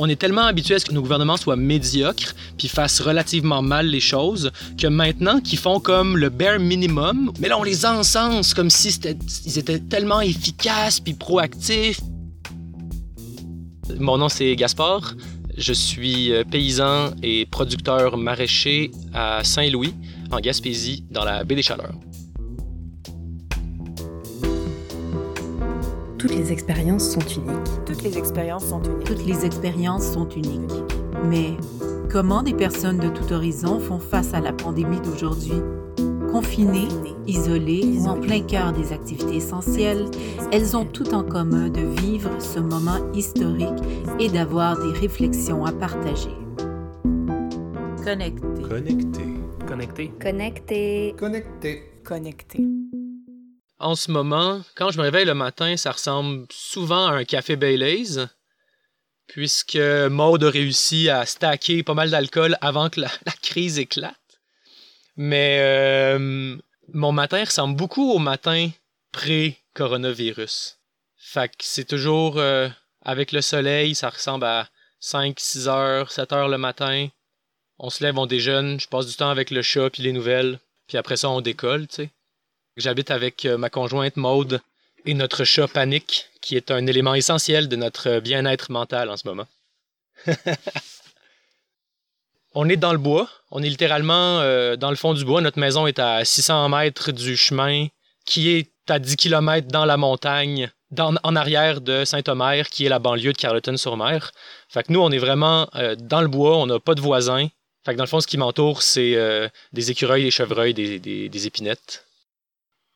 on est tellement habitué à ce que nos gouvernements soient médiocres puis fassent relativement mal les choses que maintenant qu'ils font comme le bare minimum, mais là on les encense comme si ils étaient tellement efficaces puis proactifs. Mon nom c'est Gaspard. Je suis euh, paysan et producteur maraîcher à Saint-Louis, en Gaspésie, dans la baie des Chaleurs. Toutes les expériences sont uniques. Toutes les expériences sont uniques. Toutes les expériences sont uniques. Mais comment des personnes de tout horizon font face à la pandémie d'aujourd'hui? Confinées, isolées ou en plein cœur des activités essentielles, elles ont tout en commun de vivre ce moment historique et d'avoir des réflexions à partager. Connecté. Connecté. Connecté. Connecté. Connecté. Connecté. En ce moment, quand je me réveille le matin, ça ressemble souvent à un café Baileys, puisque Maud a réussi à stacker pas mal d'alcool avant que la, crise éclate. Mais euh, mon matin ressemble beaucoup au matin pré-coronavirus. Fait que c'est toujours euh, avec le soleil, ça ressemble à 5, 6 heures, 7 heures le matin. On se lève, on déjeune, je passe du temps avec le chat puis les nouvelles, puis après ça on décolle, tu sais. J'habite avec euh, ma conjointe Maude et notre chat Panique, qui est un élément essentiel de notre bien-être mental en ce moment. on est dans le bois. On est littéralement euh, dans le fond du bois. Notre maison est à 600 mètres du chemin, qui est à 10 km dans la montagne, en arrière de Saint-Omer, qui est la banlieue de Carleton-sur-Mer. Fait que nous, on est vraiment euh, dans le bois. On n'a pas de voisins. Fait que dans le fond, ce qui m'entoure, c'est des écureuils, des chevreuils, des épinettes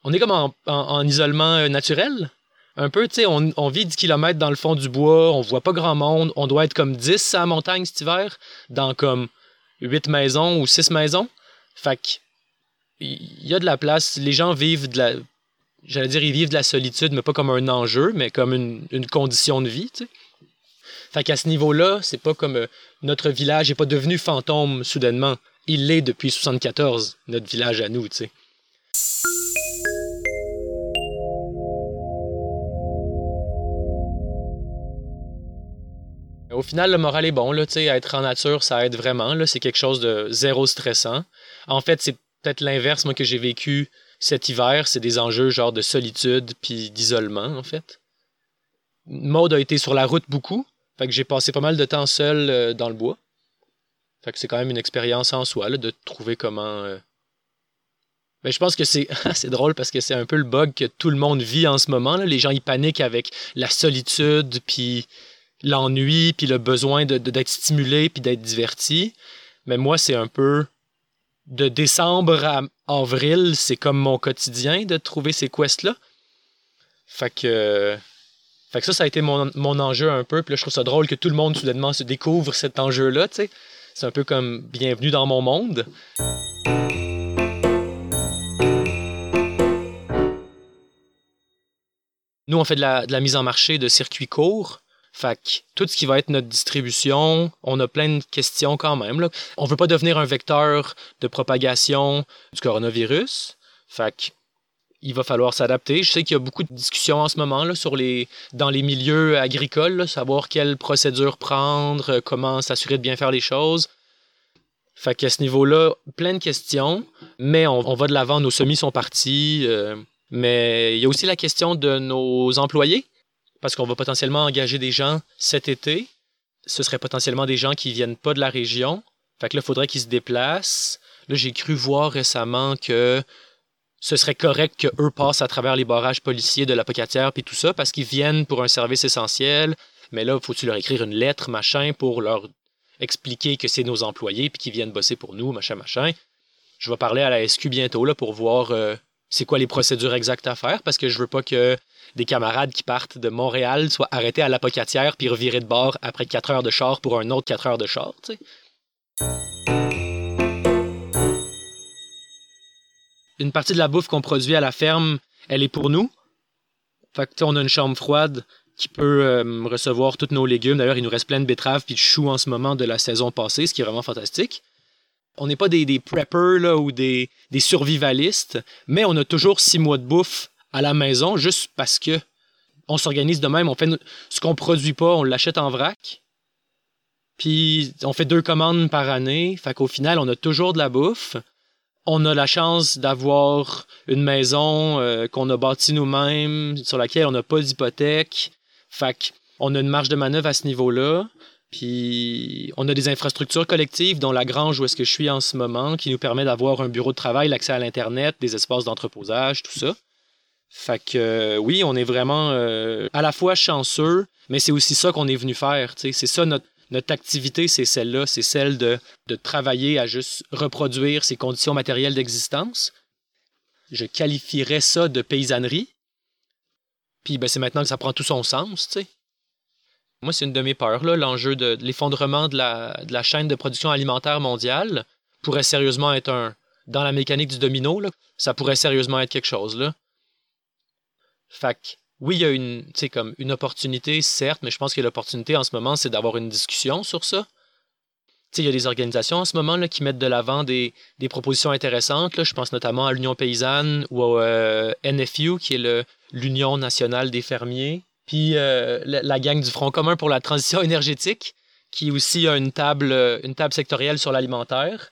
on est comme en, isolement euh, naturel. Un peu, tu sais, on, vit 10 km dans le fond du bois, on voit pas grand monde, on doit être comme 10 à la montagne cet hiver, dans comme 8 maisons ou 6 maisons. Fait il y a de la place, les gens vivent de la. J'allais dire, ils vivent de la solitude, mais pas comme un enjeu, mais comme une, condition de vie, tu sais. Fait qu'à ce niveau-là, c'est pas comme euh, notre village n'est pas devenu fantôme soudainement. Il l'est depuis 74, notre village à nous, tu sais. Au final, le moral est bon. Là, être en nature, ça aide vraiment. C'est quelque chose de zéro stressant. En fait, c'est peut-être l'inverse, moi, que j'ai vécu cet hiver. C'est des enjeux genre de solitude puis d'isolement, en fait. Mode a été sur la route beaucoup. Fait que j'ai passé pas mal de temps seul euh, dans le bois. Fait que c'est quand même une expérience en soi de trouver comment. Euh, je pense que c'est drôle parce que c'est un peu le bug que tout le monde vit en ce moment. Les gens ils paniquent avec la solitude puis l'ennui, puis le besoin d'être de, stimulé, puis d'être diverti. Mais moi, c'est un peu de décembre à avril, c'est comme mon quotidien de trouver ces quests-là. Fait que, ça, ça a été mon, mon, enjeu un peu. Puis là, je trouve ça drôle que tout le monde soudainement se découvre cet enjeu-là. C'est un peu comme bienvenue dans mon monde. Nous, on fait de la, mise en marché de circuits courts. Fait que tout ce qui va être notre distribution, on a plein de questions quand même. On veut pas devenir un vecteur de propagation du coronavirus. Fait que il va falloir s'adapter. Je sais qu'il y a beaucoup de discussions en ce moment là, sur les, dans les milieux agricoles, savoir quelle procédure prendre, comment s'assurer de bien faire les choses. Fait qu'à ce niveau-là, plein de questions, mais on, va de l'avant, nos semis sont partis. Euh, mais il y a aussi la question de nos employés parce qu'on va potentiellement engager des gens cet été. Ce seraient potentiellement des gens qui viennent pas de la région. Fait que là, il faudrait qu'ils se déplacent. Là, j'ai cru voir récemment que ce serait correct qu'eux passent à travers les barrages policiers de la Pocatière puis tout ça, parce qu'ils viennent pour un service essentiel. Mais là, faut-tu leur écrire une lettre, machin, pour leur expliquer que c'est nos employés puis qu'ils viennent bosser pour nous, machin, machin? Je vais parler à la SQ bientôt là, pour voir euh, c'est quoi les procédures exactes à faire, parce que je veux pas que des camarades qui partent de Montréal soient arrêtés à l'apocatière puis revirés de bord après 4 heures de char pour un autre 4 heures de char. Une partie de la bouffe qu'on produit à la ferme, elle est pour nous. Fait que, on a une chambre froide qui peut euh, recevoir tous nos légumes. D'ailleurs, il nous reste plein de betteraves puis de choux en ce moment de la saison passée, ce qui est vraiment fantastique. On n'est pas des, des preppers là, ou des, survivalistes, mais on a toujours six mois de bouffe à la maison juste parce que on s'organise de même. On fait ce qu'on produit pas, on l'achète en vrac. Puis on fait deux commandes par année. Fait qu'au final, on a toujours de la bouffe. On a la chance d'avoir une maison euh, qu'on a bâtie nous-mêmes, sur laquelle on n'a pas d'hypothèque. Fait qu'on a une marge de manœuvre à ce niveau-là. Puis on a des infrastructures collectives, dont la grange où est-ce que je suis en ce moment, qui nous permet d'avoir un bureau de travail, l'accès à l'Internet, des espaces d'entreposage, tout ça. Fait que euh, oui, on est vraiment euh, à la fois chanceux, mais c'est aussi ça qu'on est venu faire. C'est ça notre, notre activité, c'est celle-là, c'est celle de, de travailler à juste reproduire ces conditions matérielles d'existence. Je qualifierais ça de paysannerie. Puis ben, c'est maintenant que ça prend tout son sens, tu sais. Moi, c'est une de mes peurs, l'enjeu de, l'effondrement de la, chaîne de production alimentaire mondiale pourrait sérieusement être un. Dans la mécanique du domino, ça pourrait sérieusement être quelque chose. Là. Fait que, oui, il y a une, comme une opportunité, certes, mais je pense que l'opportunité en ce moment, c'est d'avoir une discussion sur ça. Il y a des organisations en ce moment là, qui mettent de l'avant des, propositions intéressantes. Je pense notamment à l'Union paysanne ou au euh, NFU, qui est l'Union nationale des fermiers, puis euh, la, gang du Front commun pour la transition énergétique, qui aussi a une table, euh, une table sectorielle sur l'alimentaire.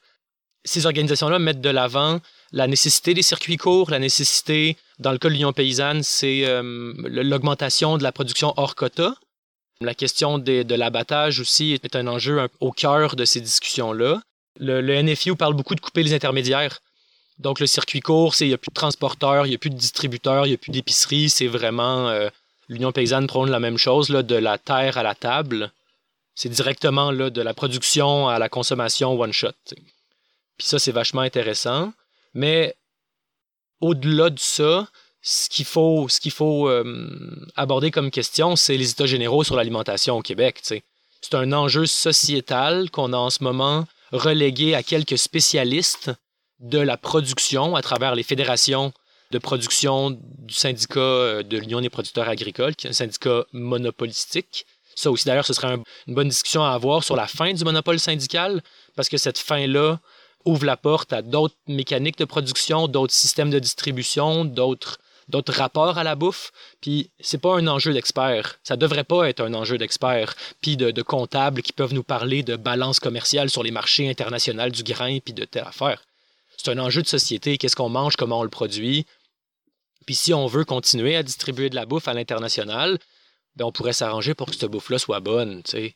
Ces organisations-là mettent de l'avant la nécessité des circuits courts, la nécessité, dans le cas de l'Union paysanne, c'est euh, l'augmentation de la production hors quota. La question de l'abattage aussi est un enjeu au cœur de ces discussions-là. Le, le, NFU parle beaucoup de couper les intermédiaires. Donc le circuit court, il n'y a plus de transporteurs, il n'y a plus de distributeurs, il n'y a plus d'épicerie, c'est vraiment L'Union paysanne prône la même chose, de la terre à la table. C'est directement là, de la production à la consommation one-shot. Puis ça, c'est vachement intéressant. Mais au-delà de ça, ce qu'il faut, ce qu'il faut euh, aborder comme question, c'est les états généraux sur l'alimentation au Québec. C'est un enjeu sociétal qu'on a en ce moment relégué à quelques spécialistes de la production à travers les fédérations de production du syndicat euh, de l'Union des producteurs agricoles, qui est un syndicat monopolistique. Ça aussi, d'ailleurs, ce serait une bonne discussion à avoir sur la fin du monopole syndical, parce que cette fin-là ouvre la porte à d'autres mécaniques de production, d'autres systèmes de distribution, d'autres d'autres rapports à la bouffe. Puis c'est pas un enjeu d'experts. Ça devrait pas être un enjeu d'experts. Puis de, de, comptables qui peuvent nous parler de balance commerciale sur les marchés internationaux du grain, puis de telle affaire. C'est un enjeu de société. Qu'est-ce qu'on mange, comment on le produit? Puis si on veut continuer à distribuer de la bouffe à l'international, ben on pourrait s'arranger pour que cette bouffe-là soit bonne, tu.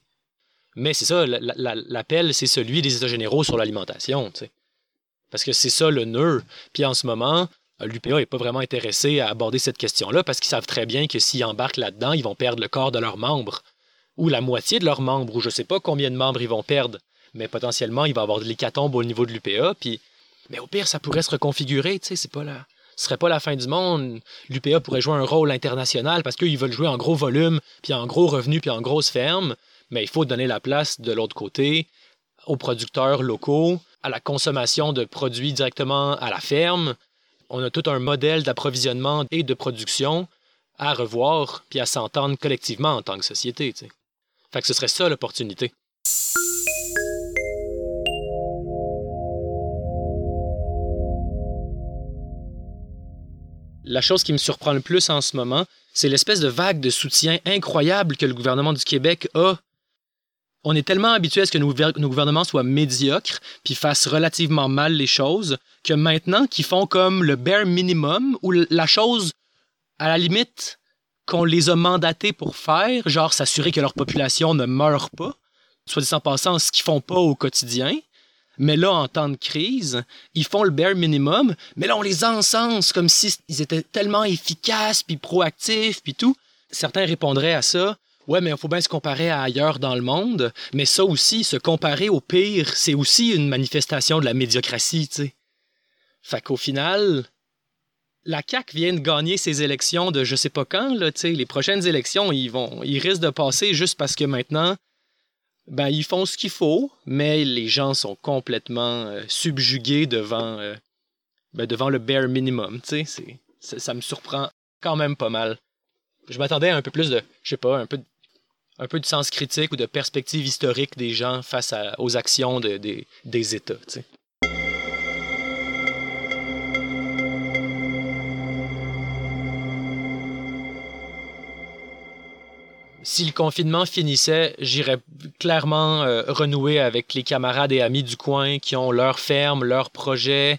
Mais c'est ça, l'appel, c'est celui des États généraux sur l'alimentation. Parce que c'est ça le nœud. Puis en ce moment, l'UPA n'est pas vraiment intéressé à aborder cette question-là parce qu'ils savent très bien que s'ils embarquent là-dedans, ils vont perdre le corps de leurs membres. Ou la moitié de leurs membres, ou je ne sais pas combien de membres ils vont perdre. Mais potentiellement, il va y avoir de l'hécatombe au niveau de l'UPA. Puis... Mais au pire, ça pourrait se reconfigurer, tu sais, c'est pas là ce serait pas la fin du monde. L'UPA pourrait jouer un rôle international parce qu'ils veulent jouer en gros volume, puis en gros revenu, puis en grosse ferme. Mais il faut donner la place de l'autre côté aux producteurs locaux, à la consommation de produits directement à la ferme. On a tout un modèle d'approvisionnement et de production à revoir, puis à s'entendre collectivement en tant que société. Fait que ce serait ça l'opportunité. La chose qui me surprend le plus en ce moment, c'est l'espèce de vague de soutien incroyable que le gouvernement du Québec a. On est tellement habitué à ce que nos, gouvernements soient médiocres puis fassent relativement mal les choses que maintenant qu'ils font comme le bare minimum ou la chose à la limite qu'on les a mandatés pour faire, genre s'assurer que leur population ne meurt pas, soit dit en passant, ce qu'ils font pas au quotidien, mais là, en temps de crise, ils font le bare minimum, mais là, on les encense comme s'ils étaient tellement efficaces, puis proactifs, puis tout. Certains répondraient à ça, ouais, mais il faut bien se comparer à ailleurs dans le monde, mais ça aussi, se comparer au pire, c'est aussi une manifestation de la médiocratie, tu sais. Fait qu'au final, la CAQ vient de gagner ses élections de je sais pas quand, là, tu sais, les prochaines élections, ils vont, ils risquent de passer juste parce que maintenant, ben, ils font ce qu'il faut, mais les gens sont complètement euh, subjugués devant, euh, ben, devant le bare minimum. Ça, ça me surprend quand même pas mal. Je m'attendais à un peu plus de, je sais pas, un peu, un peu de sens critique ou de perspective historique des gens face aux actions des États. Si le confinement finissait, j'irais clairement euh, renouer avec les camarades et amis du coin qui ont leur ferme, leur projet.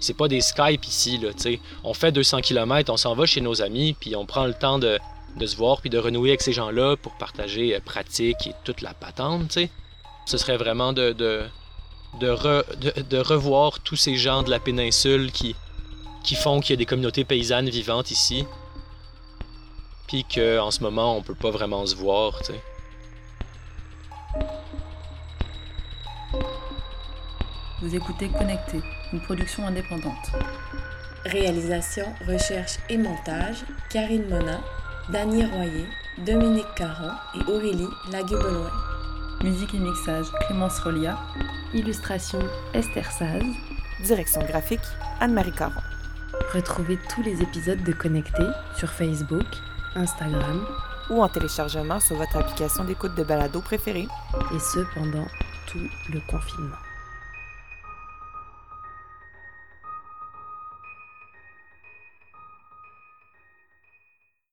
C'est pas des Skype ici, là, tu sais. On fait 200 km, on s'en va chez nos amis, puis on prend le temps de, se voir, puis de renouer avec ces gens-là pour partager euh, pratique et toute la patente, tu sais. Ce serait vraiment de, de, de, re- de- de revoir tous ces gens de la péninsule qui font qu'il y a des communautés paysannes vivantes ici. Puis qu'en ce moment, on peut pas vraiment se voir, tu sais. Vous écoutez Connecté, une production indépendante. Réalisation, recherche et montage, Karine Mona, Dany Royer, Dominique Caron et Aurélie Laguebeloin. Musique et mixage Clémence Rolia. Illustration, Esther Saz. Direction graphique Anne-Marie Caron. Retrouvez tous les épisodes de Connecté sur Facebook, Instagram Ou en téléchargement sur votre application d'écoute de balado préférée. et ce pendant tout le confinement.